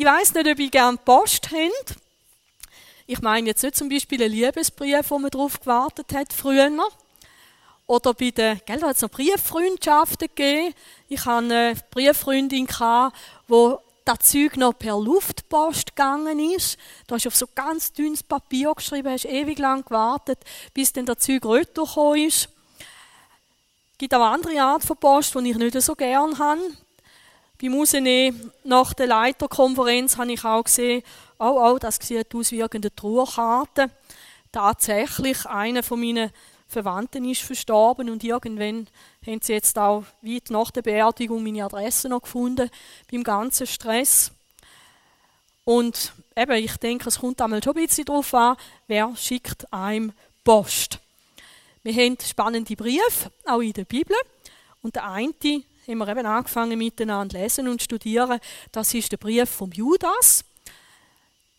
Ich weiß nicht, ob ihr gerne Post habt. Ich meine jetzt nicht zum Beispiel einen Liebesbrief, wo man darauf gewartet hat früher. Oder bei den, gell, da hat es noch Brieffreundschaften gegeben. Ich hatte eine Brieffreundin, die das Zeug noch per Luftpost gegangen ist. Du hast auf so ganz dünnes Papier geschrieben, hast ewig lang gewartet, bis dann das Zeug retour ist. Es gibt auch andere Art von Post, die ich nicht so gerne habe. Beim Rausnehmen nach der Leiterkonferenz habe ich auch gesehen, oh, oh, das sieht aus wie irgendeine Trauerkarte. Tatsächlich, einer von meinen Verwandten ist verstorben und irgendwann haben sie jetzt auch weit nach der Beerdigung meine Adresse noch gefunden, beim ganzen Stress. Und eben, ich denke, es kommt einmal schon ein bisschen darauf an, wer schickt einem Post. Wir haben spannende Briefe, auch in der Bibel. Und der eine haben wir eben angefangen miteinander lesen und studieren. Das ist der Brief vom Judas.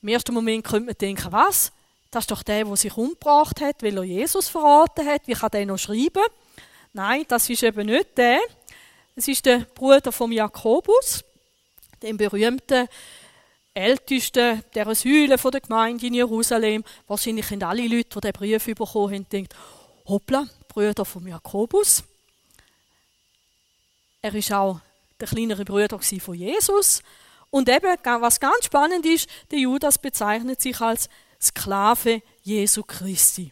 Im ersten Moment könnte man denken, was? Das ist doch der, der sich umgebracht hat, weil er Jesus verraten hat. Wie kann der noch schreiben? Nein, das ist eben nicht der. Es ist der Bruder von Jakobus, dem berühmten Ältesten der Säule der Gemeinde in Jerusalem. Wahrscheinlich haben alle Leute, die diesen Brief bekommen haben, gedacht, hoppla, Brüder von Jakobus. Er ist auch der kleinere Bruder von Jesus. Und eben, was ganz spannend ist, der Judas bezeichnet sich als Sklave Jesu Christi.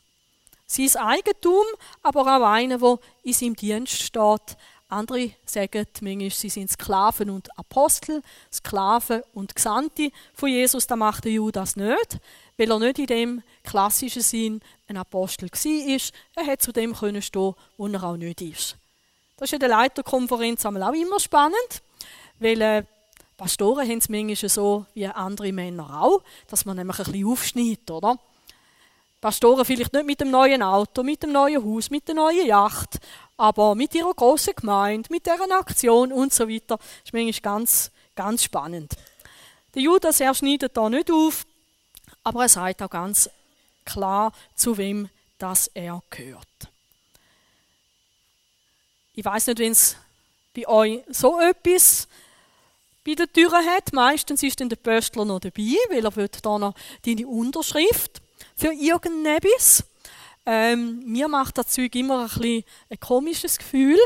Sein Eigentum, aber auch einer, der in seinem Dienst steht. Andere sagen manchmal, sie sind Sklaven und Apostel, Sklaven und Gesandte von Jesus. Das macht der Judas nicht, weil er nicht in dem klassischen Sinn ein Apostel war. Er hätte zu dem stehen können wo er auch nicht ist. Das ist in der Leiterkonferenz auch immer spannend, weil äh, Pastoren haben es manchmal so wie andere Männer auch, dass man nämlich ein bisschen aufschneidet, oder? Pastoren vielleicht nicht mit dem neuen Auto, mit dem neuen Haus, mit der neuen Yacht, aber mit ihrer großen Gemeinde, mit deren Aktion und so weiter. Das ist manchmal ganz, ganz spannend. Der Judas, er schneidet da nicht auf, aber er sagt auch ganz klar, zu wem das er gehört. Ich weiß nicht, wenn es bei euch so etwas bei der Tür hat. Meistens ist dann der Pöstler noch dabei, weil er will da noch deine Unterschrift für irgendetwas. Ähm, mir macht das Zeug immer ein, bisschen ein komisches Gefühl.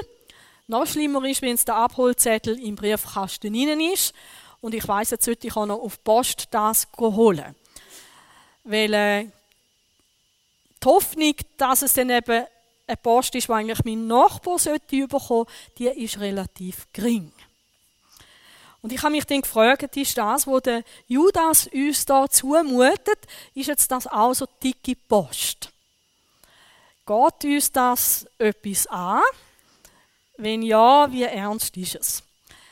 Noch schlimmer ist, wenn es der Abholzettel im Briefkasten drin ist. Und ich weiß jetzt sollte ich auch noch auf die Post das holen. Weil äh, die Hoffnung, dass es dann eben eine Post ist, die eigentlich mein Nachbar sollte bekommen, die ist relativ gering. Und ich habe mich dann gefragt, ist das, was der Judas uns da zumutet, ist jetzt das auch so dicke Post? Geht uns das etwas an? Wenn ja, wie ernst ist es?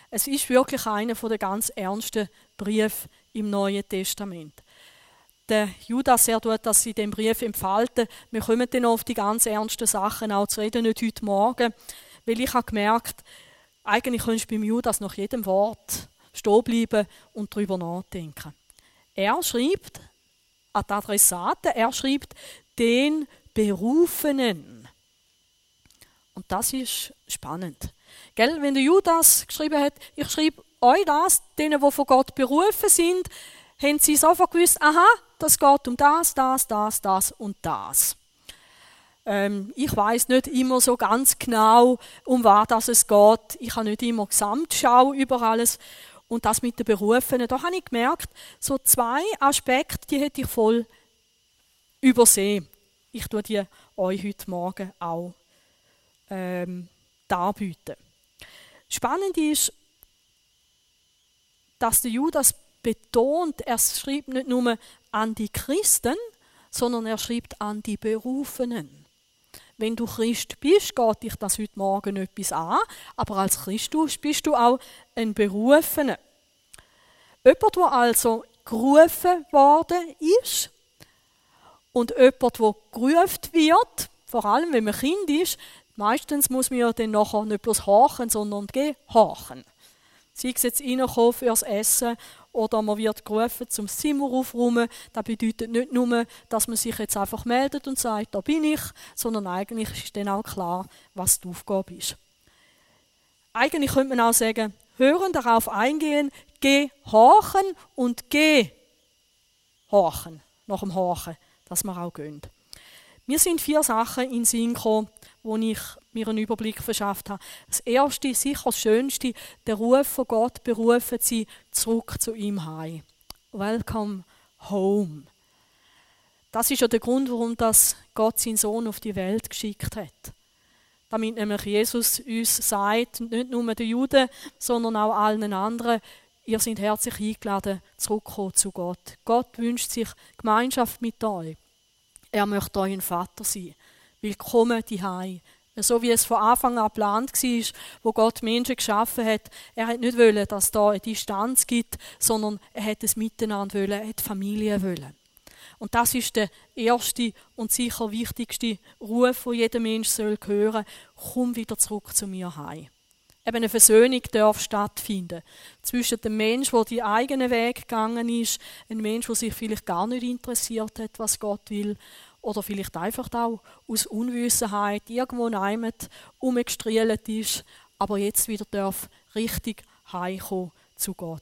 Es ist wirklich einer der ganz ernsten Briefe im Neuen Testament der Judas, er tut das in dem Brief entfalten. Wir kommen dann auf die ganz ernsten Sachen auch zu reden, nicht heute Morgen. Weil ich habe gemerkt, eigentlich könntest du beim Judas nach jedem Wort stehen bleiben und darüber nachdenken. Er schreibt an die Adressaten, er schreibt den Berufenen. Und das ist spannend. Gell? Wenn der Judas geschrieben hat, ich schreibe euch das, denen, die von Gott berufen sind, haben sie sofort gewusst, aha, das geht um das, das, das, das und das. Ähm, ich weiß nicht immer so ganz genau, um was es geht. Ich habe nicht immer Gesamtschau über alles. Und das mit den Berufenen, da habe ich gemerkt, so zwei Aspekte, die hätte ich voll übersehen. Ich tue die euch heute Morgen auch ähm, darbieten. Spannend ist, dass der Judas betont, er schreibt nicht nur an die Christen, sondern er schreibt an die Berufenen. Wenn du Christ bist, geht dich das heute Morgen etwas an, aber als Christus bist du auch ein Berufener. Jemand, der also gerufen worden ist und jemand, der gerufen wird, vor allem wenn man Kind ist, meistens muss man ja dann nachher nicht bloß horchen, sondern gehorchen. Sei es jetzt reinkommen fürs Essen oder man wird gerufen zum Zimmer aufräumen. Das bedeutet nicht nur, dass man sich jetzt einfach meldet und sagt, da bin ich, sondern eigentlich ist dann auch klar, was die Aufgabe ist. Eigentlich könnte man auch sagen, hören, darauf eingehen, gehorchen und gehorchen, nach dem Horchen, dass wir auch gehen. Mir sind vier Sachen in den Sinn gekommen, wo ich mir einen Überblick verschafft habe. Das erste, sicher das Schönste, der Ruf von Gott berufen sie zurück zu ihm heim. Welcome home. Das ist ja der Grund, warum das Gott seinen Sohn auf die Welt geschickt hat. Damit nämlich Jesus uns sagt, nicht nur den Juden, sondern auch allen anderen, ihr seid herzlich eingeladen, zurückzukommen zu Gott. Gott wünscht sich Gemeinschaft mit euch. Er möchte ein Vater sein. Willkommen die So wie es von Anfang an geplant war, wo Gott Menschen geschaffen hat. Er hat nicht wollen, dass da eine Distanz gibt, sondern er hat es miteinander wollen, er hat Familie wollen. Und das ist der erste und sicher wichtigste Ruf, wo jeder Mensch soll hören. Komm wieder zurück zu mir heim. Eben eine Versöhnung darf stattfinden zwischen dem Mensch, der die eigenen Weg gegangen ist, ein Mensch, der sich vielleicht gar nicht interessiert hat, was Gott will, oder vielleicht einfach auch aus Unwissenheit irgendwo neimet umgestrielt ist, aber jetzt wieder darf richtig heimkommen zu Gott.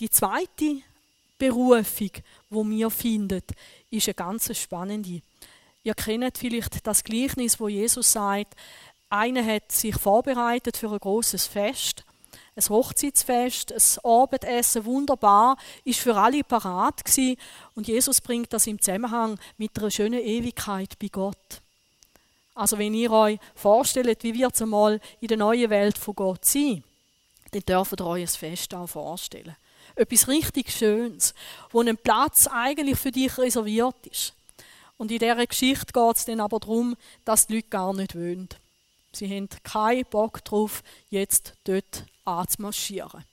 Die zweite Berufung, wo wir finden, ist eine ganz spannende. Ihr kennt vielleicht das Gleichnis, wo Jesus sagt, einer hat sich vorbereitet für ein großes Fest ein Hochzeitsfest, ein Abendessen, wunderbar, ist für alle parat gewesen. Und Jesus bringt das im Zusammenhang mit einer schönen Ewigkeit bei Gott. Also wenn ihr euch vorstellt, wie wird es einmal in der neuen Welt von Gott sein, dann dürft ihr euch ein Fest auch vorstellen. Etwas richtig Schönes, wo ein Platz eigentlich für dich reserviert ist. Und in dieser Geschichte geht es dann aber darum, dass die Leute gar nicht wollen. Sie haben keinen Bock darauf, jetzt dort anzumarschieren.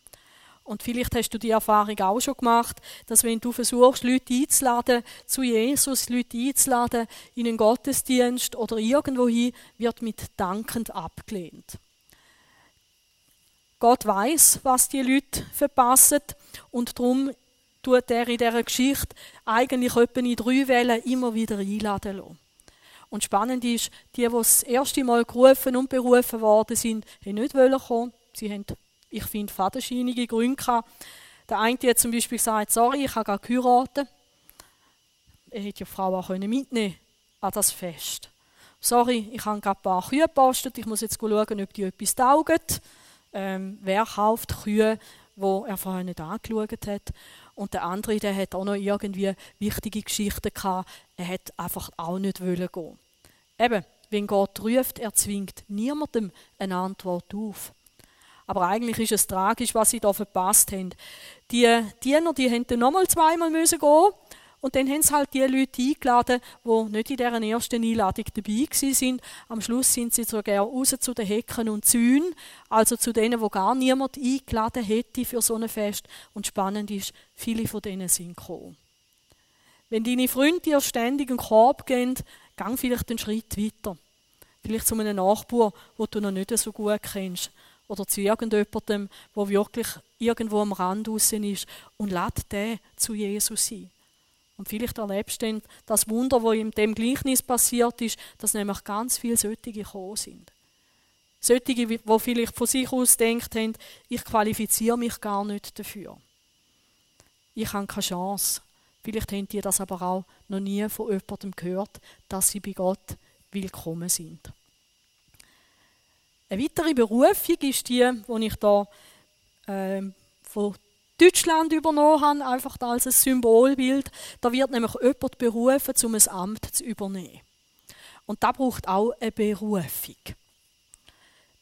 Und vielleicht hast du die Erfahrung auch schon gemacht, dass wenn du versuchst, Leute einzuladen zu Jesus, Leute einzuladen in einen Gottesdienst oder irgendwohin, wird mit dankend abgelehnt. Gott weiß, was die Leute verpassen und darum tut er in dieser Geschichte eigentlich etwa in drei Wellen immer wieder einladen lassen. Und spannend ist, die, die das erste Mal gerufen und berufen worden sind, haben nicht kommen. Sie haben ich finde, fadenscheinige Gründe gehabt. Der eine hat zum Beispiel gesagt, sorry, ich habe gerade geheiratet. Er hätte ja die Frau auch mitnehmen an das Fest. Sorry, ich habe gerade ein paar Kühe gepostet, ich muss jetzt schauen, ob die etwas taugen. Ähm, wer kauft Kühe, wo er vorher nicht angeschaut hat? Und der andere, der hat auch noch irgendwie wichtige Geschichten gehabt. Er hat einfach auch nicht gehen. Eben, wenn Gott ruft, er zwingt niemandem eine Antwort auf. Aber eigentlich ist es tragisch, was sie da verpasst haben. Die Diener, die haben dann nochmal zweimal müssen gehen und dann haben sie halt die Leute eingeladen, die nicht in dieser ersten Einladung dabei sind. Am Schluss sind sie sogar raus zu den Hecken und Zäunen, also zu denen, wo gar niemand eingeladen hätte für so ein Fest. Und spannend ist, viele von denen sind gekommen. Wenn deine Freunde dir ständig einen Korb geben, gang vielleicht einen Schritt weiter. Vielleicht zu einem Nachbar, wo du noch nicht so gut kennst oder zu irgendjemandem, der wirklich irgendwo am Rand draußen ist und lad den zu Jesus sein. Und vielleicht erlebst du dann das Wunder, wo in dem Gleichnis passiert ist, dass nämlich ganz viele solche gekommen sind. Solche, die vielleicht von sich aus denkt haben, ich qualifiziere mich gar nicht dafür. Ich habe keine Chance. Vielleicht haben die das aber auch noch nie von jemandem gehört, dass sie bei Gott willkommen sind. Eine weitere Berufung ist die, die ich da äh, von Deutschland übernommen habe, einfach als ein Symbolbild. Da wird nämlich jemand berufen, um ein Amt zu übernehmen. Und da braucht auch eine Berufung.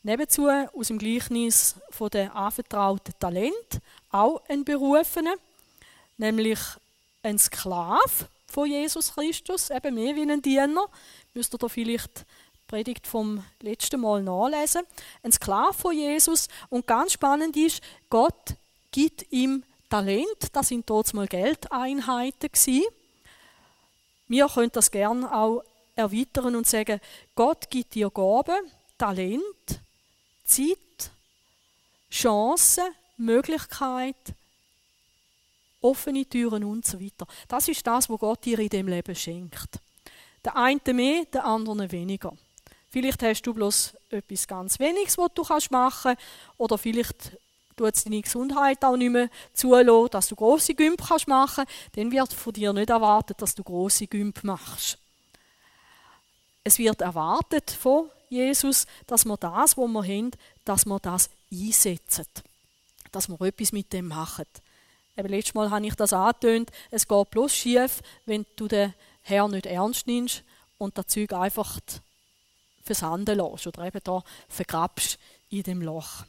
Nebenzu aus dem Gleichnis von den anvertrauten Talent auch ein Berufener, nämlich ein Sklave von Jesus Christus, eben mehr wie ein Diener. Müsst ihr da vielleicht Predigt vom letzten Mal nachlesen. Ein Sklave von Jesus. Und ganz spannend ist, Gott gibt ihm Talent. Das sind dort mal Geldeinheiten gewesen. Wir können das gerne auch erweitern und sagen, Gott gibt dir Gaben, Talent, Zeit, Chancen, Möglichkeit, offene Türen und so weiter. Das ist das, was Gott dir in dem Leben schenkt. Der eine mehr, der andere weniger. Vielleicht hast du bloß etwas ganz Weniges, was du machen kannst. Oder vielleicht tut es deine Gesundheit auch nicht mehr zulassen, dass du grosse Gümp machen kannst. Dann wird von dir nicht erwartet, dass du grosse Gümp machst. Es wird erwartet von Jesus, dass wir das, was wir haben, dass wir das einsetzen. Dass wir etwas mit dem machen. Eben letztes Mal habe ich das angetönt, es geht bloß schief, wenn du den Herrn nicht ernst nimmst und das Zeug einfach versanden lässt oder eben da vergrabst in dem Loch.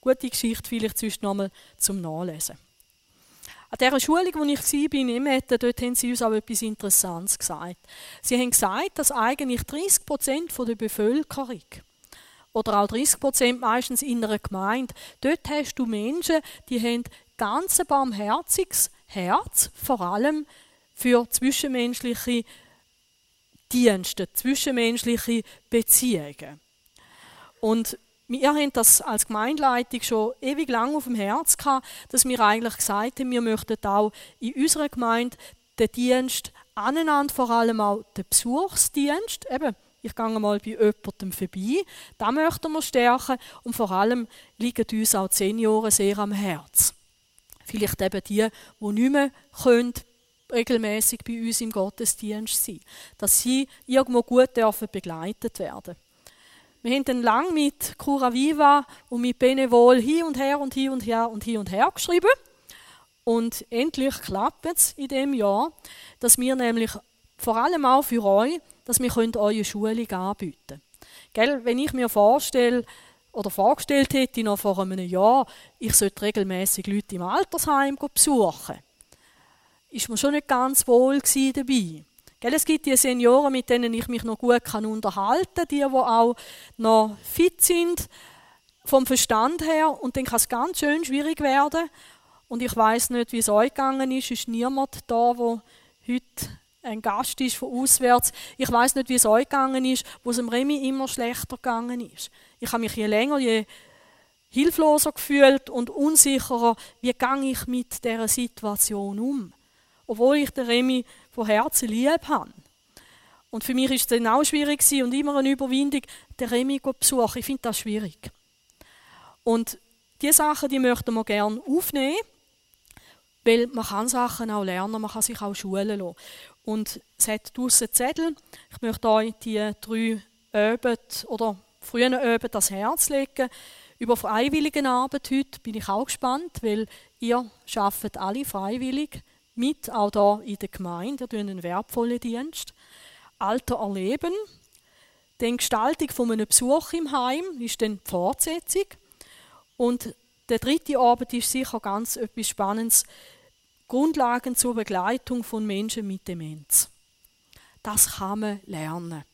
Gute Geschichte vielleicht sonst nochmal zum Nachlesen. An dieser Schulung, wo ich war im Etten, dort haben sie uns auch etwas Interessantes gesagt. Sie haben gesagt, dass eigentlich 30 Prozent der Bevölkerung oder auch 30 Prozent meistens in einer Gemeinde, dort hast du Menschen, die haben ganz ein barmherziges Herz, vor allem für zwischenmenschliche Dienste, zwischenmenschliche Beziehungen. Und wir haben das als Gemeindeleitung schon ewig lang auf dem Herz gehabt, dass wir eigentlich gesagt haben, wir möchten auch in unserer Gemeinde den Dienst aneinander, vor allem auch den Besuchsdienst, eben, ich gehe mal bei jemandem vorbei, da möchten wir stärken und vor allem liegen uns auch die Senioren sehr am Herz. Vielleicht eben die, die nicht mehr können, regelmäßig bei uns im Gottesdienst sein, dass sie irgendwo gut dürfen begleitet werden. Wir haben dann lang mit Cura Viva und mit Benevol hin und her und hin und her und hin und her geschrieben. Und endlich klappt es in dem Jahr, dass wir nämlich vor allem auch für euch, dass wir eure Schulung anbieten können. Gell, wenn ich mir vorstelle, oder vorgestellt hätte, noch vor einem Jahr, ich sollte regelmäßig Leute im Altersheim besuchen, ist mir schon nicht ganz wohl dabei. Gell, es gibt die Senioren, mit denen ich mich noch gut kann unterhalten kann, die, die auch noch fit sind vom Verstand her. Und dann kann es ganz schön schwierig werden. Und ich weiß nicht, wie es euch gegangen ist. Es ist niemand da, wo heute ein Gast ist von auswärts. Ich weiß nicht, wie es euch gegangen ist, wo es dem Remi immer schlechter gegangen ist. Ich habe mich je länger, je hilfloser gefühlt und unsicherer, wie gehe ich mit dieser Situation um. Obwohl ich den Remi von Herzen lieb habe. Und für mich ist es dann auch schwierig und immer eine Überwindung, den Remi zu besuchen. Ich finde das schwierig. Und diese Sachen, die möchten wir gerne aufnehmen, weil man kann Sachen auch lernen, man kann sich auch schulen lassen. Und es hat draussen Zettel. Ich möchte euch die drei Öben oder frühen Öben das Herz legen. Über Freiwilligenarbeit heute bin ich auch gespannt, weil ihr arbeitet alle freiwillig mit, auch hier in der Gemeinde. Ihr tut einen wertvollen Dienst. Alter erleben. Die Gestaltung von einem Besuch im Heim ist dann die Fortsetzung. Und der dritte Abend ist sicher ganz etwas Spannendes. Grundlagen zur Begleitung von Menschen mit Demenz. Das kann man lernen.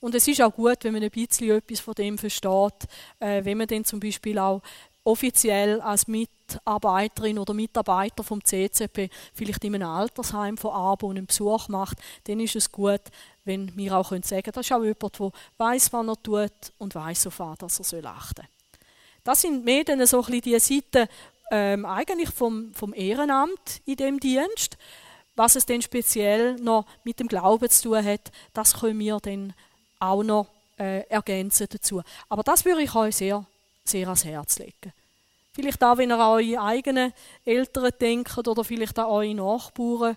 Und es ist auch gut, wenn man ein bisschen etwas von dem versteht, äh, wenn man dann zum Beispiel auch offiziell als Mitarbeiterin oder Mitarbeiter vom CCP vielleicht in einem Altersheim von Abo einen Besuch macht, dann ist es gut, wenn wir auch sagen können, das ist auch jemand, der weiß, was er tut und weiß, auf was er achten soll. Das sind mehr dann so ein die Seiten ähm, eigentlich vom, vom Ehrenamt in dem Dienst. Was es denn speziell noch mit dem Glauben zu tun hat, das können wir dann auch noch äh, ergänzen dazu. Aber das würde ich euch sehr, sehr ans Herz legen. Vielleicht auch, wenn ihr an eure eigenen Eltern denkt oder vielleicht an eure Nachbarn,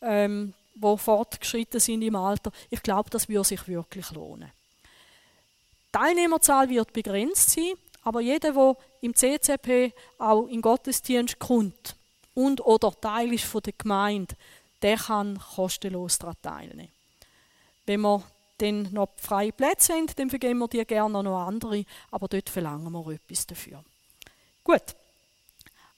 ähm, die fortgeschritten sind im Alter. Ich glaube, das würde sich wirklich lohnen. Die Teilnehmerzahl wird begrenzt sein, aber jeder, der im CCP auch in Gottesdienst kommt und oder Teil ist von der Gemeinde, der kann kostenlos daran teilnehmen. Wenn wir dann noch freie Plätze haben, dann vergeben wir die gerne noch andere, aber dort verlangen wir etwas dafür. Gut.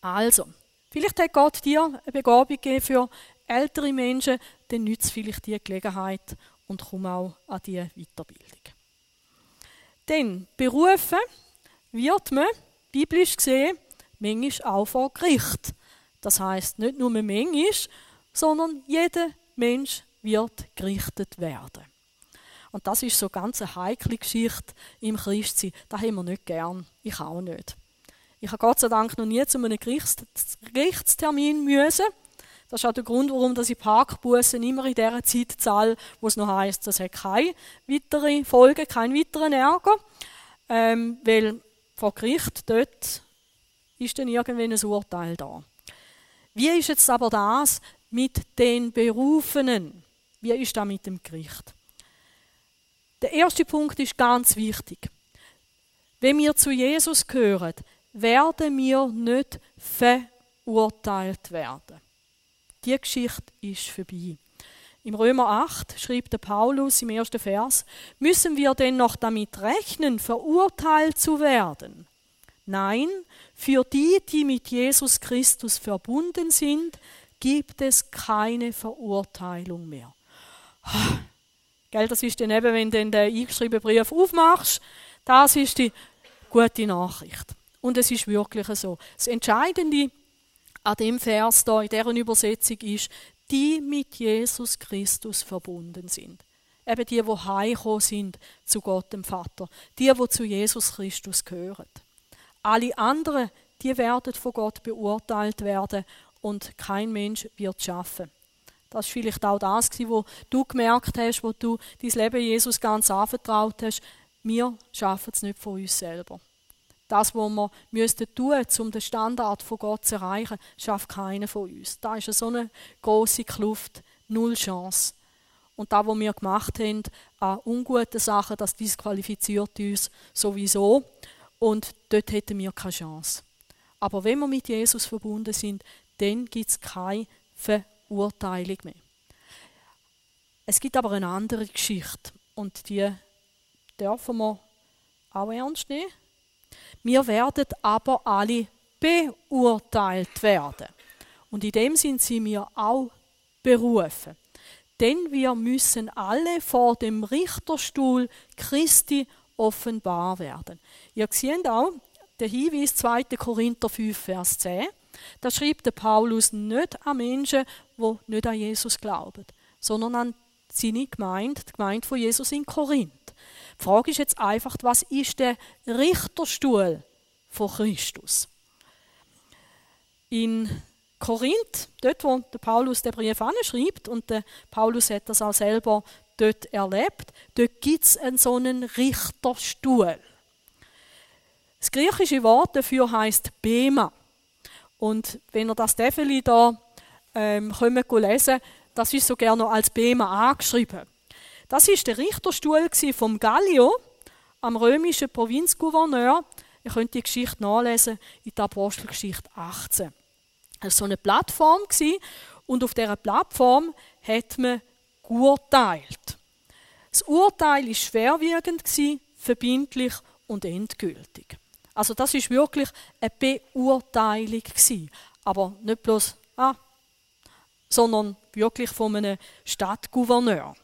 Also, vielleicht hat Gott dir eine Begabung gegeben für ältere Menschen, dann nützt vielleicht die Gelegenheit und komm auch an diese Weiterbildung. Denn berufen wird man, biblisch gesehen, manchmal auch vor Gericht. Das heißt nicht nur manchmal, sondern jeder Mensch wird gerichtet werden. Und das ist so ganz eine heikle Geschichte im Christsein. Das haben wir nicht gern. Ich auch nicht. Ich habe Gott sei Dank noch nie zu einem Gerichtstermin müssen. Das ist auch der Grund, warum ich Parkbussen immer in dieser Zeit zahle, wo es noch heisst, das hat keine weitere Folge, keinen weiteren Ärger. Ähm, weil vor Gericht dort ist dann irgendwann ein Urteil da. Wie ist jetzt aber das mit den Berufenen? Wie ist das mit dem Gericht? Der erste Punkt ist ganz wichtig. Wenn wir zu Jesus gehören, werden wir nicht verurteilt werden. Die Geschichte ist vorbei. Im Römer 8 schrieb der Paulus im ersten Vers, müssen wir denn noch damit rechnen, verurteilt zu werden? Nein, für die, die mit Jesus Christus verbunden sind, gibt es keine Verurteilung mehr. Gell, das ist dann eben, wenn du den eingeschriebenen Brief aufmachst, das ist die gute Nachricht. Und es ist wirklich so. Das Entscheidende an dem Vers da in deren Übersetzung ist, die mit Jesus Christus verbunden sind. Eben die, die heimgekommen sind zu Gott dem Vater. Die, die zu Jesus Christus gehören. Alle anderen, die werden von Gott beurteilt werden und kein Mensch wird schaffen. Das ist vielleicht auch das, was du gemerkt hast, wo du dein Leben Jesus ganz anvertraut hast. Wir schaffen es nicht von uns selber. Das, was wir müssten tun, um den Standard von Gott zu erreichen, schafft keiner von uns. Da ist so eine große Kluft, null Chance. Und das, was wir gemacht haben an unguten Sachen, das disqualifiziert uns sowieso. Und dort hätten wir keine Chance. Aber wenn wir mit Jesus verbunden sind, dann gibt es keine Verurteilung mehr. Es gibt aber eine andere Geschichte und die dürfen wir auch ernst nehmen. Wir werden aber alle beurteilt werden. Und in dem sind sie mir auch berufen. Denn wir müssen alle vor dem Richterstuhl Christi offenbar werden. Ihr seht auch den Hinweis 2. Korinther 5, Vers 10. Da schreibt der Paulus nicht an Menschen, die nicht an Jesus glauben, sondern an seine Gemeinde, die Gemeinde von Jesus in Korinth. Die Frage ist jetzt einfach, was ist der Richterstuhl von Christus? In Korinth, dort wo der Paulus den Brief anschreibt, und der Paulus hat das auch selber dort erlebt, dort gibt es einen so einen Richterstuhl. Das griechische Wort dafür heißt Bema. Und wenn ihr das Tefeli da ähm, lesen das ist so gerne noch als Bema angeschrieben. Das ist der Richterstuhl vom Gallio am römischen Provinzgouverneur. Ihr könnt die Geschichte nachlesen in der Apostelgeschichte 18. Es war so eine Plattform und auf dieser Plattform hat man geurteilt. Das Urteil war schwerwiegend, verbindlich und endgültig. Also das ist wirklich eine Beurteilung aber nicht bloß ah, sondern wirklich von einem Stadtgouverneur.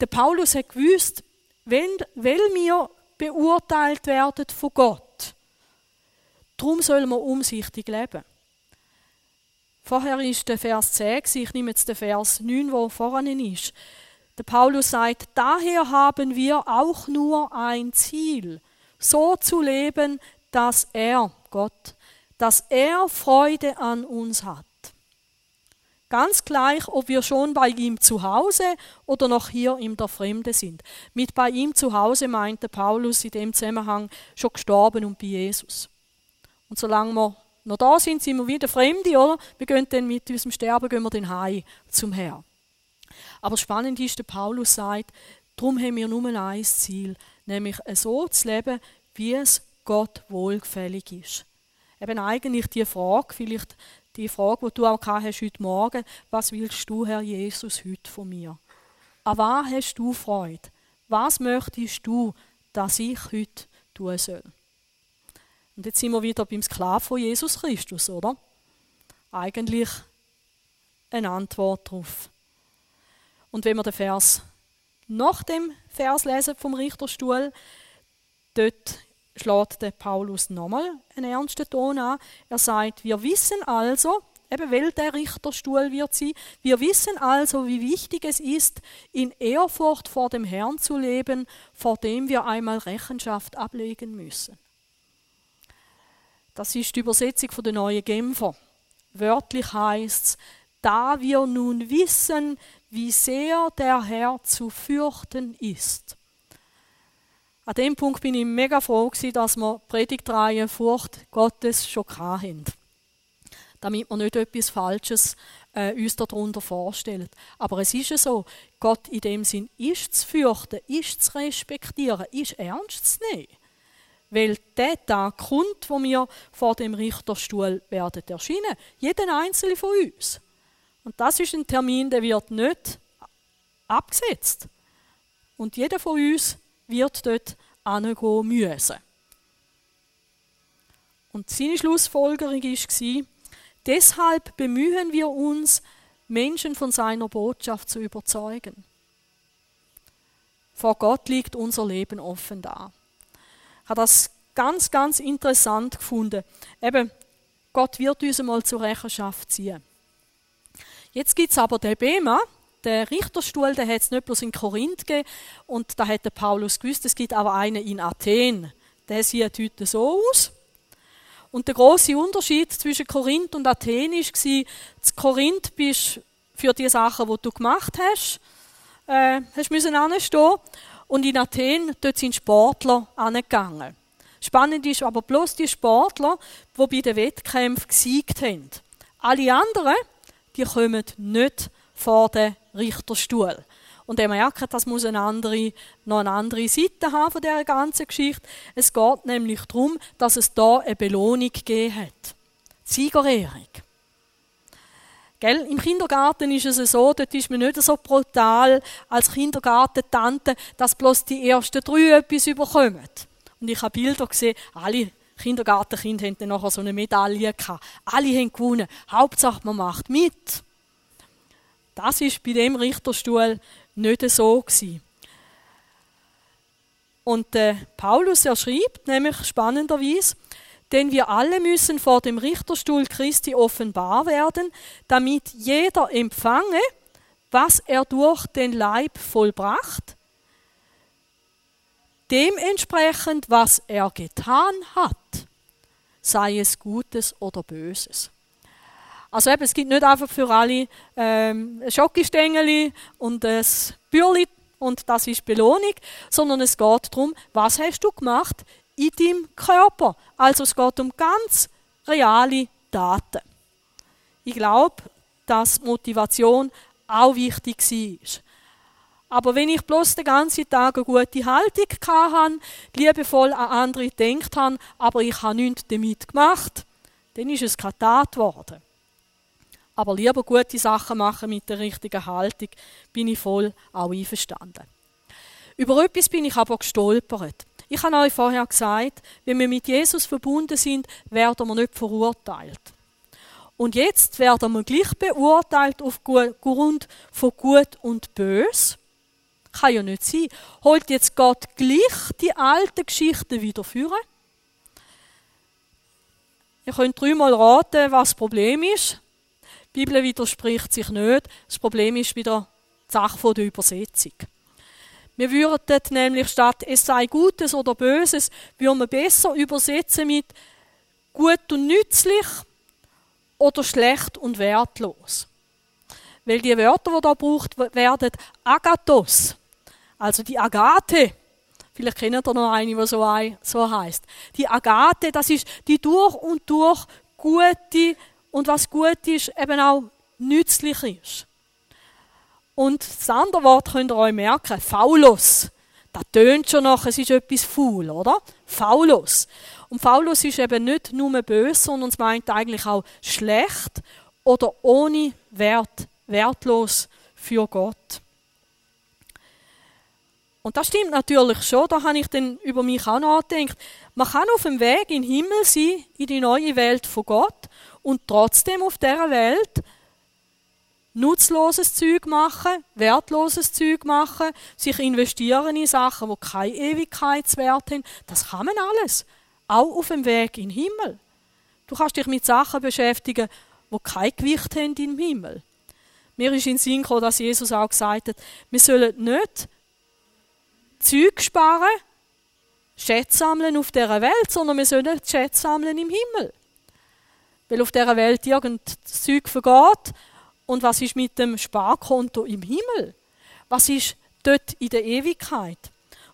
Der Paulus hat gewusst, wenn, weil wir beurteilt werden von Gott, darum soll man umsichtig leben. Vorher ist der Vers 10, ich nehme jetzt den Vers 9, wo vorne ist. Der Paulus sagt, daher haben wir auch nur ein Ziel, so zu leben, dass er, Gott, dass er Freude an uns hat. Ganz gleich, ob wir schon bei ihm zu Hause oder noch hier in der Fremde sind. Mit bei ihm zu Hause meinte Paulus in dem Zusammenhang schon gestorben und bei Jesus. Und solange wir noch da sind, sind wir wieder Fremde, oder? Wir gehen dann mit unserem Sterben gehen wir dann heim zum Herrn. Aber spannend ist, der Paulus sagt, darum haben wir nur ein Ziel, nämlich so zu leben, wie es Gott wohlgefällig ist. Eben eigentlich die Frage, vielleicht die Frage, die du auch hast heute Morgen, was willst du, Herr Jesus, heute von mir? An was hast du Freude? Was möchtest du, dass ich heute tun soll? Und jetzt sind wir wieder beim Sklaven von Jesus Christus, oder? Eigentlich eine Antwort darauf. Und wenn wir den Vers nach dem Vers lesen vom Richterstuhl, dort schlägt der Paulus nochmal einen ernsten Ton an. Er sagt, wir wissen also, eben weil der Richterstuhl wird sein, wir wissen also, wie wichtig es ist, in Ehrfurcht vor dem Herrn zu leben, vor dem wir einmal Rechenschaft ablegen müssen. Das ist die Übersetzung von der neuen Genfer. wörtlich heißt es, da wir nun wissen, wie sehr der Herr zu fürchten ist. An dem Punkt bin ich mega froh gewesen, dass wir Predigtreihe Furcht Gottes schon haben. Damit wir nicht etwas Falsches äh, uns darunter vorstellen. Aber es ist ja so, Gott in dem Sinn ist zu fürchten, ist zu respektieren, ist ernst zu nehmen. Weil der Tag kommt, wo wir vor dem Richterstuhl werden erscheinen. Jeden einzelnen von uns. Und das ist ein Termin, der wird nicht abgesetzt. Und jeder von uns wird dort hingehen müssen. Und seine Schlussfolgerung war, deshalb bemühen wir uns, Menschen von seiner Botschaft zu überzeugen. Vor Gott liegt unser Leben offen da. Ich habe das ganz, ganz interessant gefunden. Eben, Gott wird uns einmal zur Rechenschaft ziehen. Jetzt gibt es aber den Bema, der Richterstuhl, der hat es nicht bloß in Korinth gegeben und da hat der Paulus gewusst, es gibt aber einen in Athen. Der sieht heute so aus. Und der große Unterschied zwischen Korinth und Athen war, zu Korinth bist für die Sachen, die du gemacht hast, äh, hast müssen anstehen. Und in Athen, dort sind Sportler angegangen. Spannend ist aber bloß die Sportler, die bei den Wettkämpfen gesiegt haben. Alle anderen, die kommen nicht vor den Richterstuhl. Und er merkt, das muss eine andere, noch eine andere Seite haben von dieser ganzen Geschichte. Es geht nämlich darum, dass es da eine Belohnung gegeben hat. Siegerehrung. Gell? Im Kindergarten ist es so, dort ist man nicht so brutal als Kindergartentante, dass bloß die ersten drei etwas überkommen. Und ich habe Bilder gesehen, alle Kindergartenkinder hatten dann nachher so eine Medaille. Alle haben gewonnen. Hauptsache, man macht mit. Das ist bei dem Richterstuhl nicht so gewesen. Und äh, Paulus er schreibt nämlich spannenderweise, denn wir alle müssen vor dem Richterstuhl Christi offenbar werden, damit jeder empfange, was er durch den Leib vollbracht, dementsprechend, was er getan hat, sei es Gutes oder Böses. Also eben, es gibt nicht einfach für alle ähm, Schokostängeli und ein Bürli und das ist Belohnung, sondern es geht darum, was hast du gemacht in deinem Körper. Also es geht um ganz reale Daten. Ich glaube, dass Motivation auch wichtig war. Aber wenn ich bloß den ganzen Tag eine gute Haltung hatte, liebevoll an andere gedacht habe, aber ich habe nichts damit gemacht, dann ist es keine Tat geworden. Aber lieber gute Sachen machen mit der richtigen Haltung, bin ich voll auch einverstanden. Über etwas bin ich aber gestolpert. Ich habe euch vorher gesagt, wenn wir mit Jesus verbunden sind, werden wir nicht verurteilt. Und jetzt werden wir gleich beurteilt aufgrund von Gut und Bös. Kann ja nicht sein. Holt jetzt Gott gleich die alten Geschichten wieder führen? Ihr könnt dreimal raten, was das Problem ist. Die Bibel widerspricht sich nicht. Das Problem ist wieder die Sache der Übersetzung. Wir würden nämlich statt es sei Gutes oder Böses, würden wir besser übersetzen mit gut und nützlich oder schlecht und wertlos. Weil die Wörter, die da gebraucht werden, Agathos, also die Agathe, vielleicht kennt ihr noch eine, die so, so heißt. Die Agathe, das ist die durch und durch gute, und was gut ist, eben auch nützlich ist. Und das andere Wort könnt ihr euch merken, faulos. Das tönt schon nach, es ist etwas faul, oder? Faulos. Und faulos ist eben nicht nur böse, sondern es meint eigentlich auch schlecht oder ohne Wert, wertlos für Gott. Und das stimmt natürlich schon, da habe ich dann über mich auch nachgedacht. Man kann auf dem Weg in den Himmel sein, in die neue Welt von Gott und trotzdem auf dieser Welt nutzloses Zeug machen, wertloses Zeug machen, sich investieren in Sachen, wo keine Ewigkeitswert haben. Das kann man alles. Auch auf dem Weg in den Himmel. Du kannst dich mit Sachen beschäftigen, wo kein Gewicht haben im Himmel. Mir ist in Sinn gekommen, dass Jesus auch gesagt hat, wir sollen nicht Zeug sparen, Schätze sammeln auf dieser Welt, sondern wir sollen Schätze sammeln im Himmel. weil auf dieser Welt irgendein Zeug vergeht. Und was ist mit dem Sparkonto im Himmel? Was ist dort in der Ewigkeit?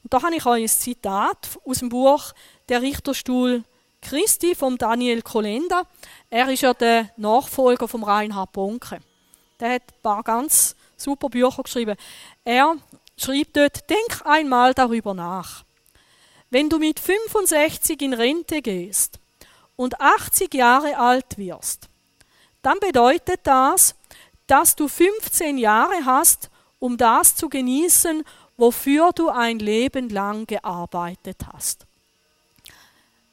Und da habe ich euch ein Zitat aus dem Buch Der Richterstuhl Christi von Daniel Kolenda. Er ist ja der Nachfolger von Reinhard Bonke. Der hat ein paar ganz super Bücher geschrieben. Er schreibt dort, denk einmal darüber nach. Wenn du mit 65 in Rente gehst und 80 Jahre alt wirst, dann bedeutet das, dass du 15 Jahre hast, um das zu genießen, wofür du ein Leben lang gearbeitet hast.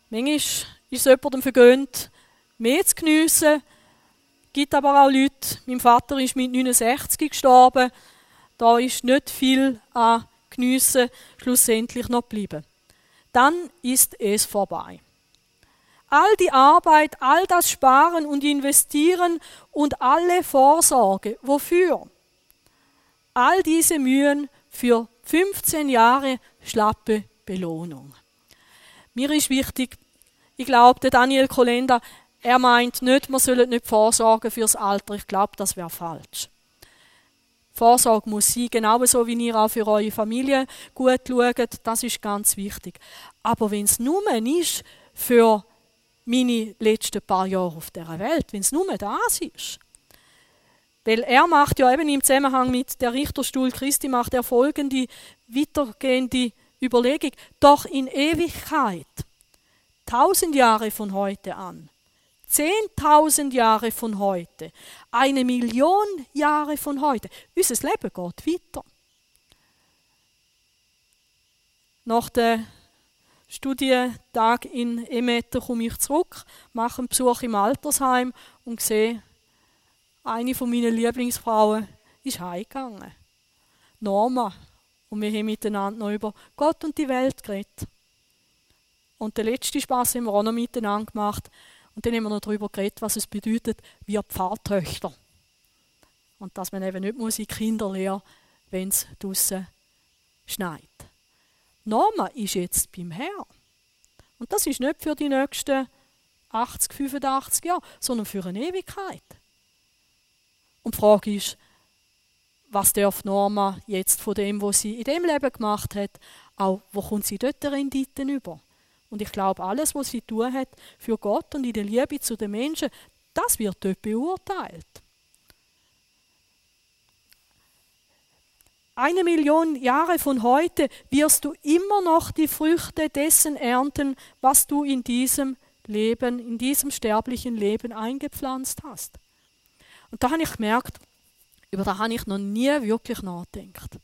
Manchmal ist es jemandem vergönnt, mehr zu geniessen. Es gibt aber auch Leute, mein Vater ist mit 69 gestorben, da ist nicht viel an Geniessen schlussendlich noch geblieben. Dann ist es vorbei. All die Arbeit, all das Sparen und Investieren und alle Vorsorge, wofür? All diese Mühen für 15 Jahre schlappe Belohnung. Mir ist wichtig, ich glaube, der Daniel Kolenda, er meint nicht, man solle nicht vorsorgen fürs Alter. Ich glaube, das wäre falsch. Vorsorge muss sein, genauso wie ihr auch für eure Familie gut schaut, das ist ganz wichtig. Aber wenn es nur ist für meine letzten paar Jahre auf der Welt, wenn es nur das ist, weil er macht ja eben im Zusammenhang mit der Richterstuhl Christi macht er folgende weitergehende Überlegung. Doch in Ewigkeit, tausend Jahre von heute an, Zehntausend Jahre von heute, eine Million Jahre von heute. Unser Leben geht weiter. Nach dem Studientag in Emeter komme ich zurück, mache einen Besuch im Altersheim und sehe, eine von meinen Lieblingsfrauen ist heimgegangen. Norma. Und wir haben miteinander noch über Gott und die Welt geredet. Und den letzten Spaß haben wir auch noch miteinander gemacht. Und dann haben wir noch darüber geredet, was es bedeutet, wie Pfarrtöchter. Und dass man eben nicht muss in Kinderlehre, wenn es draußen schneit. Norma ist jetzt beim Herrn. Und das ist nicht für die nächsten 80, 85 Jahre, sondern für eine Ewigkeit. Und die Frage ist, was darf Norma jetzt von dem, was sie in dem Leben gemacht hat, auch, wo kommt sie dort Renditen über? Und ich glaube, alles, was sie tun hat für Gott und in der Liebe zu den Menschen, das wird dort beurteilt. Eine Million Jahre von heute wirst du immer noch die Früchte dessen ernten, was du in diesem Leben, in diesem sterblichen Leben eingepflanzt hast. Und da habe ich gemerkt, über das habe ich noch nie wirklich nachgedacht.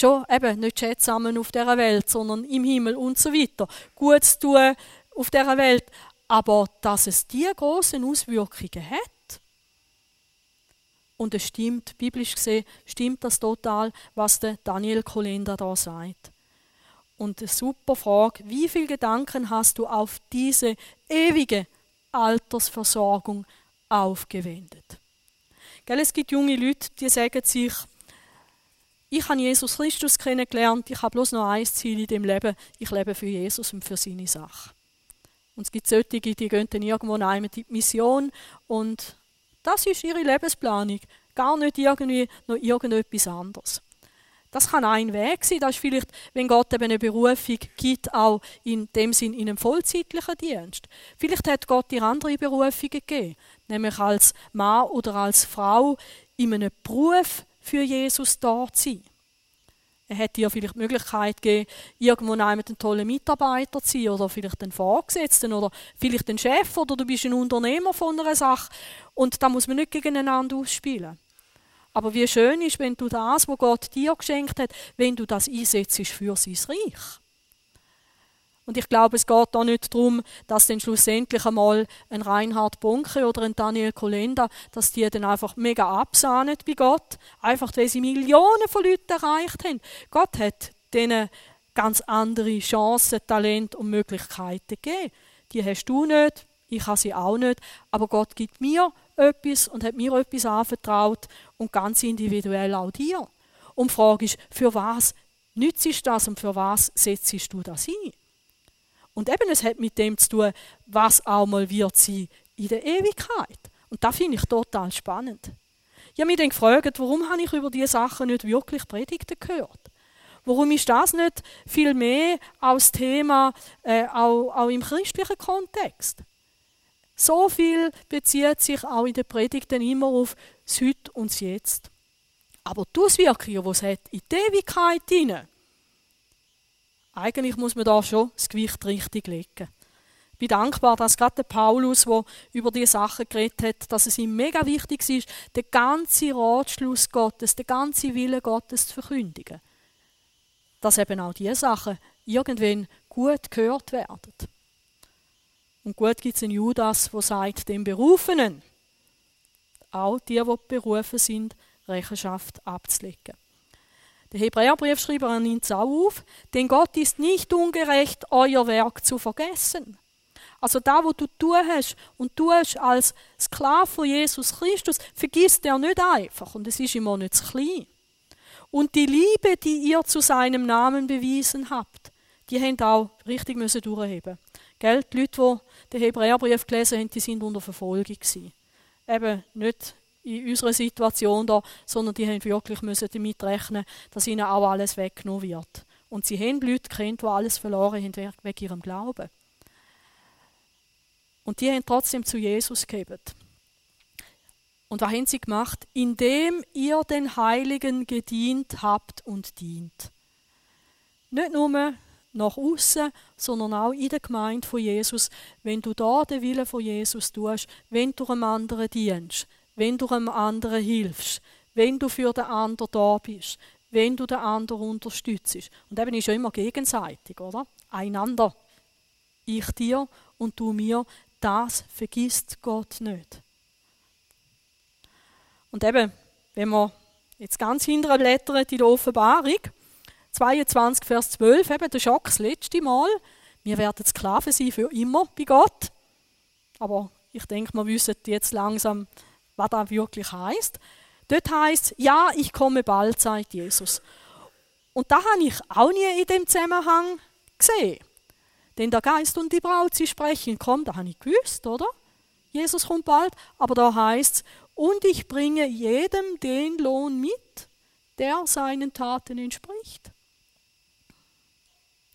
Schon eben nicht Schätze sammeln auf dieser Welt, sondern im Himmel und so weiter. Gutes tun auf dieser Welt. Aber dass es diese großen Auswirkungen hat, und es stimmt, biblisch gesehen, stimmt das total, was der Daniel Kolenda da sagt. Und eine super Frage, wie viele Gedanken hast du auf diese ewige Altersversorgung aufgewendet? Gell, es gibt junge Leute, die sagen sich, ich habe Jesus Christus kennengelernt, ich habe bloß noch ein Ziel in dem Leben, ich lebe für Jesus und für seine Sache. Und es gibt solche, die gehen dann irgendwo in die Mission und das ist ihre Lebensplanung, gar nicht irgendwie noch irgendetwas anderes. Das kann ein Weg sein, das ist vielleicht, wenn Gott eben eine Berufung gibt, auch in dem Sinn in einem vollzeitlichen Dienst. Vielleicht hat Gott dir andere Berufungen gegeben, nämlich als Mann oder als Frau in einem Beruf für Jesus da zu sein. Er hätte dir vielleicht die Möglichkeit gegeben, irgendwo einen tollen Mitarbeiter zu sein oder vielleicht einen Vorgesetzten oder vielleicht einen Chef oder du bist ein Unternehmer von einer Sache und da muss man nicht gegeneinander ausspielen. Aber wie schön ist, wenn du das, was Gott dir geschenkt hat, wenn du das einsetzt für sein Reich. Und ich glaube, es geht da nicht darum, dass dann schlussendlich einmal ein Reinhard Bonke oder ein Daniel Kolenda, dass die dann einfach mega absahnen bei Gott, einfach weil sie Millionen von Leuten erreicht haben. Gott hat denen ganz andere Chancen, Talente und Möglichkeiten gegeben. Die hast du nicht, ich habe sie auch nicht, aber Gott gibt mir etwas und hat mir etwas anvertraut und ganz individuell auch dir. Und die Frage ist, für was nützt das und für was setzt du das ein? Und eben, es hat mit dem zu tun, was auch mal wird sein in der Ewigkeit. Und das finde ich total spannend. Ich habe mich dann gefragt, warum habe ich über diese Sachen nicht wirklich Predigten gehört? Warum ist das nicht viel mehr als Thema äh, auch, auch im christlichen Kontext? So viel bezieht sich auch in den Predigten immer auf das Heute und das Jetzt. Aber die Auswirkungen, die es hat in die Ewigkeit hinein, eigentlich muss man da schon das Gewicht richtig legen. Ich bin dankbar, dass gerade der Paulus, der über diese Sachen geredet hat, dass es ihm mega wichtig ist, den ganzen Ratschluss Gottes, den ganzen Willen Gottes zu verkündigen. Dass eben auch diese Sachen irgendwann gut gehört werden. Und gut gibt es einen Judas, der sagt, dem Berufenen, auch die, die berufen sind, Rechenschaft abzulegen. Der Hebräerbriefschreiber nimmt es auch auf, denn Gott ist nicht ungerecht, euer Werk zu vergessen. Also da, wo du tun hast und tust als Sklave von Jesus Christus, vergisst er nicht einfach und es ist immer nicht zu klein. Und die Liebe, die ihr zu seinem Namen bewiesen habt, die haben auch richtig müssen durchheben. Gell? Die Leute, die den Hebräerbrief gelesen haben, die sind unter Verfolgung gewesen. Eben nicht in unserer Situation da, sondern die haben wirklich müssen damit rechnen, dass ihnen auch alles weggenommen wird. Und sie haben Leute kennt, die alles verloren haben wegen ihrem Glauben. Und die haben trotzdem zu Jesus gegeben. Und was haben sie gemacht? Indem ihr den Heiligen gedient habt und dient. Nicht nur nach außen, sondern auch in der Gemeinde von Jesus. Wenn du da den Willen von Jesus tust, wenn du einem anderen dienst, wenn du einem anderen hilfst, wenn du für den anderen da bist, wenn du den anderen unterstützt. Und eben ist ja immer gegenseitig, oder? Einander. Ich dir und du mir, das vergisst Gott nicht. Und eben, wenn wir jetzt ganz hinterher blättern in der Offenbarung, 22, Vers 12, eben der Schock das letzte Mal. Wir werden Sklaven sein für immer bei Gott. Aber ich denke, wir wissen jetzt langsam, was das wirklich heißt. Dort heißt ja, ich komme bald, sagt Jesus. Und da habe ich auch nie in dem Zusammenhang gesehen. Denn der Geist und die Braut, sie sprechen, komm, da habe ich gewusst, oder? Jesus kommt bald, aber da heißt es, und ich bringe jedem den Lohn mit, der seinen Taten entspricht.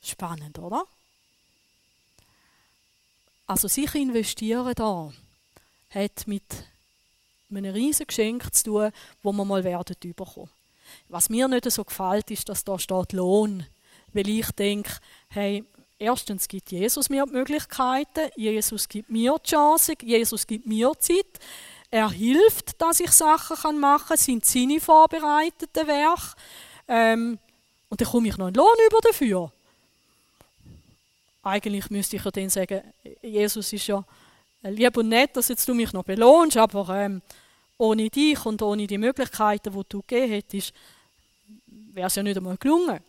Spannend, oder? Also sich investieren da hat mit einem riesigen Geschenk zu tun, wo wir mal werden überkommen. Was mir nicht so gefällt, ist, dass da steht Lohn, weil ich denke, hey, erstens gibt Jesus mir die Möglichkeiten, Jesus gibt mir die Chance, Jesus gibt mir Zeit, er hilft, dass ich Sachen machen kann, sind seine vorbereiteten Werke. Ähm, und dann komme ich noch einen Lohn über dafür. Eigentlich müsste ich ja dann sagen, Jesus ist ja lieb und nett, dass jetzt du mich noch belohnst, aber ähm, ohne dich und ohne die Möglichkeiten, die du gegeben hättest, wäre es ja nicht einmal gelungen.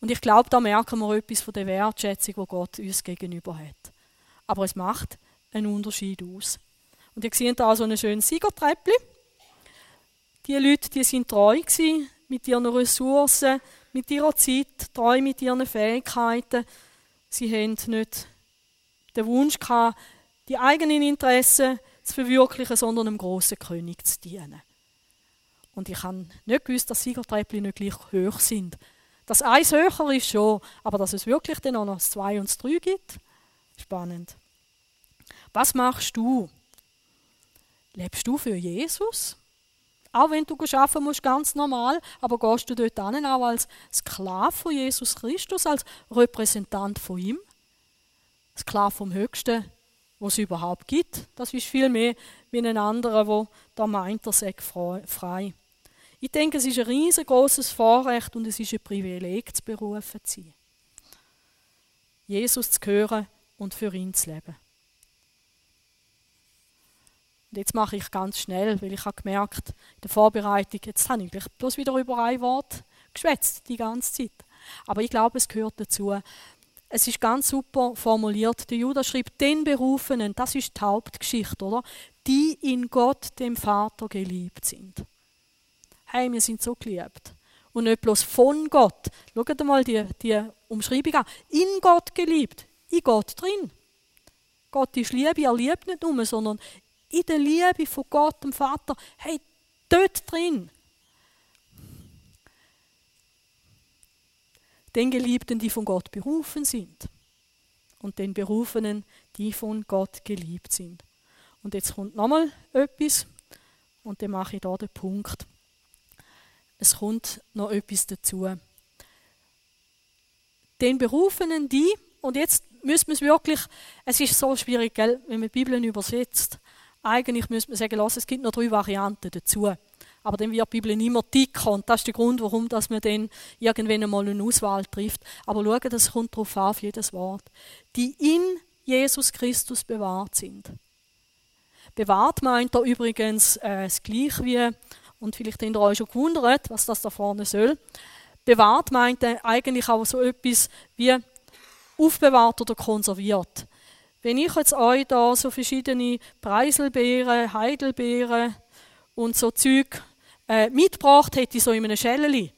Und ich glaube, da merken wir etwas von der Wertschätzung, die Gott uns gegenüber hat. Aber es macht einen Unterschied aus. Und ihr seht da so ein schönes Siegertreppli. Die Leute, die sind treu gewesen mit ihren Ressourcen, mit ihrer Zeit, treu mit ihren Fähigkeiten, Sie haben nicht den Wunsch gehabt, die eigenen Interessen zu verwirklichen, sondern dem großen König zu dienen. Und ich habe nicht gewusst, dass Siegertreppli nicht gleich hoch sind. Das eins höher ist schon, aber dass es wirklich dann auch noch das zwei und das drei gibt, spannend. Was machst du? Lebst du für Jesus? Auch wenn du arbeiten musst, ganz normal, aber gehst du dort an, auch als Sklave von Jesus Christus, als Repräsentant von ihm? Sklave vom Höchsten, was es überhaupt gibt. Das ist viel mehr wie ein anderer, der da meint, er sei frei. Ich denke, es ist ein riesengroßes Vorrecht und es ist ein Privileg, zu berufen zu sein. Jesus zu hören und für ihn zu leben. Und jetzt mache ich ganz schnell, weil ich habe gemerkt, in der Vorbereitung, jetzt habe ich bloß wieder über ein Wort geschwätzt, die ganze Zeit. Aber ich glaube, es gehört dazu. Es ist ganz super formuliert. Der Judas schreibt, den Berufenen, das ist die Hauptgeschichte, oder? Die in Gott, dem Vater, geliebt sind. Hey, wir sind so geliebt. Und nicht bloß von Gott. Schaut mal die, die Umschreibung an. In Gott geliebt. In Gott drin. Gott ist Liebe, er liebt nicht nur, sondern in der Liebe von Gott, dem Vater, hey, dort drin. Den Geliebten, die von Gott berufen sind. Und den Berufenen, die von Gott geliebt sind. Und jetzt kommt nochmal etwas, und dann mache ich da den Punkt. Es kommt noch etwas dazu. Den Berufenen, die, und jetzt müssen wir es wirklich, es ist so schwierig, gell, wenn man die Bibel übersetzt. Eigentlich müsste man sagen, los, es gibt noch drei Varianten dazu. Aber dann wird die Bibel immer dicker und das ist der Grund, warum dass man dann irgendwann einmal eine Auswahl trifft. Aber schauen, das kommt darauf an, auf jedes Wort. Die in Jesus Christus bewahrt sind. Bewahrt meint er übrigens äh, das Gleiche wie, und vielleicht habt ihr euch schon gewundert, was das da vorne soll. Bewahrt meint er eigentlich auch so etwas wie aufbewahrt oder konserviert. Wenn ich jetzt euch da so verschiedene Preiselbeeren, Heidelbeeren und so Zeug äh, mitgebracht hätte, so in einem Schäleli,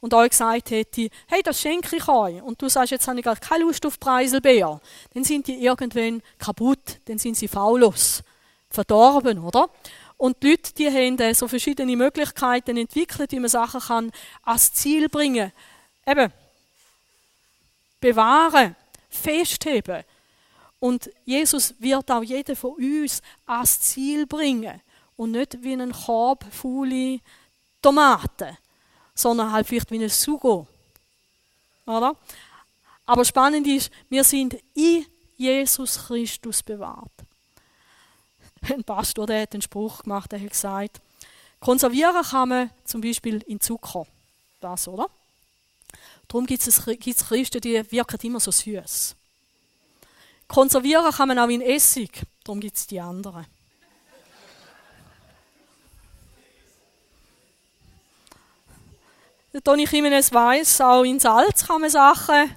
und euch gesagt hätte, hey, das schenke ich euch, und du sagst, jetzt habe ich gar keine Lust auf Preiselbeeren, dann sind die irgendwann kaputt, dann sind sie faullos, verdorben, oder? Und die Leute, die haben äh, so verschiedene Möglichkeiten entwickelt, wie man Sachen kann ans Ziel bringen. Eben, bewahren, festheben. Und Jesus wird auch jeden von uns ans Ziel bringen. Und nicht wie einen Korb faule Tomaten, sondern halt vielleicht wie ein Sugo. Oder? Aber spannend ist, wir sind in Jesus Christus bewahrt. Ein Pastor der hat einen Spruch gemacht, der hat gesagt, konservieren kann man zum Beispiel in Zucker. Das, oder? Darum gibt es Christen, die wirken immer so süß. Konservieren kann man auch in Essig, darum gibt es die anderen. Der Toni Jimenez weiss, auch in Salz kann man Sachen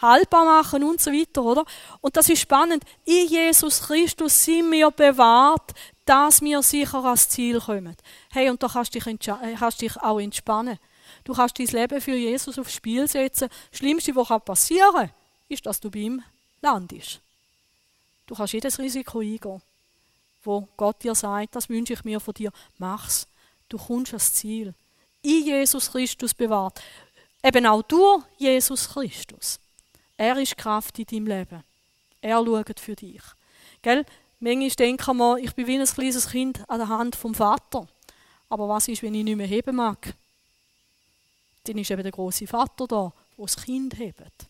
haltbar machen und so weiter, oder? Und das ist spannend. In Jesus Christus sind wir bewahrt, dass wir sicher ans Ziel kommen. Hey, und da kannst du dich, äh, kannst dich auch entspannen. Du kannst dein Leben für Jesus aufs Spiel setzen. Das Schlimmste, was passieren kann, ist, dass du bei ihm landest. Du kannst jedes Risiko eingehen, wo Gott dir sagt, das wünsche ich mir von dir, mach's. Du kommst ans Ziel. In Jesus Christus bewahrt. Eben auch durch Jesus Christus. Er ist Kraft in deinem Leben. Er schaut für dich. Gell? Manchmal denken wir, ich bin wie ein kleines Kind an der Hand vom Vater. Aber was ist, wenn ich nicht mehr heben mag? Dann ist eben der große Vater da, der das Kind hebt.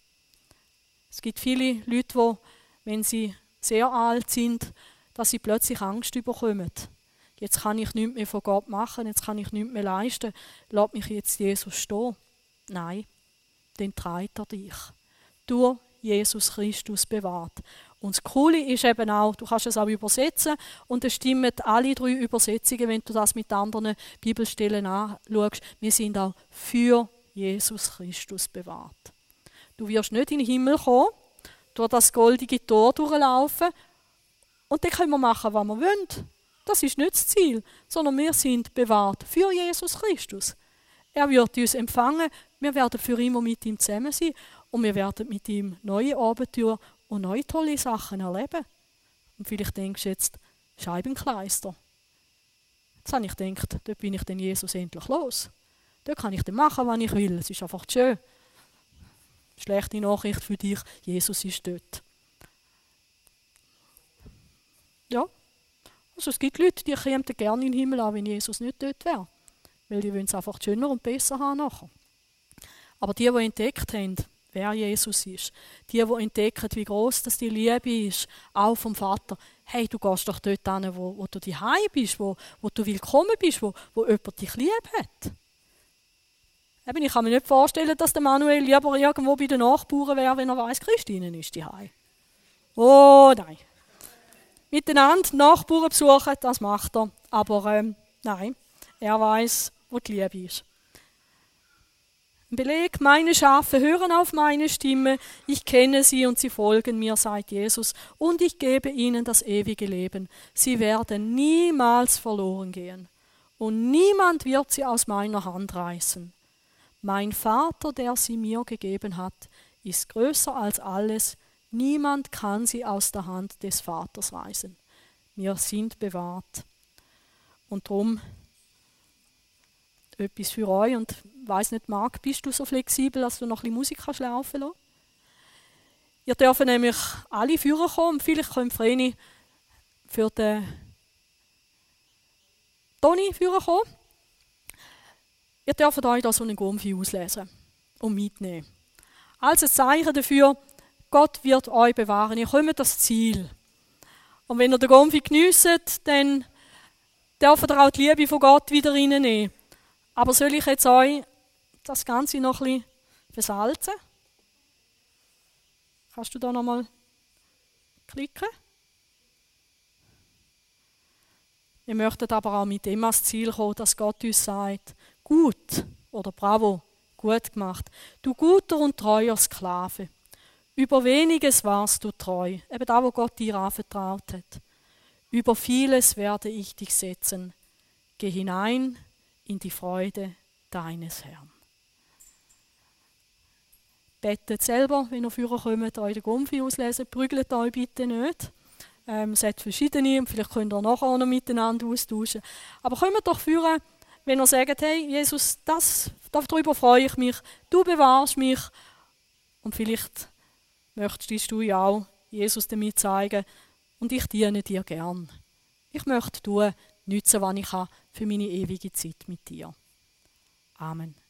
Es gibt viele Leute, die, wenn sie sehr alt sind, dass sie plötzlich Angst bekommen. Jetzt kann ich nichts mehr von Gott machen, jetzt kann ich nichts mehr leisten. Lass mich jetzt Jesus stehen. Nein, dann treibt er dich durch Jesus Christus bewahrt. Und das Coole ist eben auch, du kannst es auch übersetzen und es stimmen alle drei Übersetzungen, wenn du das mit anderen Bibelstellen anschaust. Wir sind auch für Jesus Christus bewahrt. Du wirst nicht in den Himmel kommen, durch das goldige Tor durchlaufen und dann können wir machen, was wir wollen. Das ist nicht das Ziel, sondern wir sind bewahrt für Jesus Christus. Er wird uns empfangen, wir werden für immer mit ihm zusammen sein und wir werden mit ihm neue Abenteuer und neue tolle Sachen erleben. Und vielleicht denkst du jetzt, Scheibenkleister. Jetzt habe ich gedacht, dort bin ich den Jesus endlich los. Dort kann ich dann machen, was ich will. Es ist einfach schön. Schlechte Nachricht für dich, Jesus ist dort. Ja, also es gibt Leute, die kämen gerne in den Himmel an, wenn Jesus nicht dort wäre. Weil die wollen es einfach schöner und besser haben nachher. Aber die, die entdeckt haben, wer Jesus ist. Die, die entdecken, wie groß das die Liebe ist, auch vom Vater. Hey, du gehst doch dort hin, wo, wo du daheim bist, wo, wo du willkommen bist, wo, wo jemand dich lieb hat. Eben, ich kann mir nicht vorstellen, dass der Manuel lieber irgendwo bei den Nachbarn wäre, wenn er weiß, Christine ist daheim. Oh nein. Miteinander Nachbarn besuchen, das macht er. Aber ähm, nein, er weiß, wo die Liebe ist. Beleg, meine Schafe hören auf meine Stimme, ich kenne sie und sie folgen mir, sagt Jesus, und ich gebe ihnen das ewige Leben. Sie werden niemals verloren gehen, und niemand wird sie aus meiner Hand reißen. Mein Vater, der sie mir gegeben hat, ist größer als alles, Niemand kann sie aus der Hand des Vaters reißen. Wir sind bewahrt. Und darum etwas für euch. Und weiß nicht, Marc, bist du so flexibel, dass du noch ein bisschen Musik kannst laufen lassen? Ihr dürft nämlich alle Führer kommen. Vielleicht kommt Vreni für den Toni Führer kommen. Ihr dürft euch da so einen Gomfi auslesen und mitnehmen. Als ein Zeichen dafür, Gott wird euch bewahren. Ihr kommt das Ziel. Und wenn ihr den Gomfi geniesst, dann dürft ihr auch die Liebe von Gott wieder reinnehmen. Aber soll ich jetzt euch das Ganze noch ein bisschen versalzen? Kannst du da nochmal klicken? Wir möchten aber auch mit dem ans Ziel kommen, dass Gott uns sagt, gut oder bravo, gut gemacht. Du guter und treuer Sklave. Über weniges warst du treu, eben da, wo Gott dir anvertraut hat. Über vieles werde ich dich setzen. Geh hinein in die Freude deines Herrn. Bettet selber, wenn ihr Führer kommt, euch den Gumpfi auslesen. Prügelt euch bitte nicht. Ähm, es verschiedene und vielleicht könnt ihr nachher noch miteinander austauschen. Aber kommt doch führen, wenn ihr sagt, hey Jesus, das, darüber freue ich mich, du bewahrst mich. Und vielleicht möchtest du ja auch Jesus damit zeigen und ich diene dir gern. Ich möchte tun, nützen, was ich kann für meine ewige Zeit mit dir. Amen.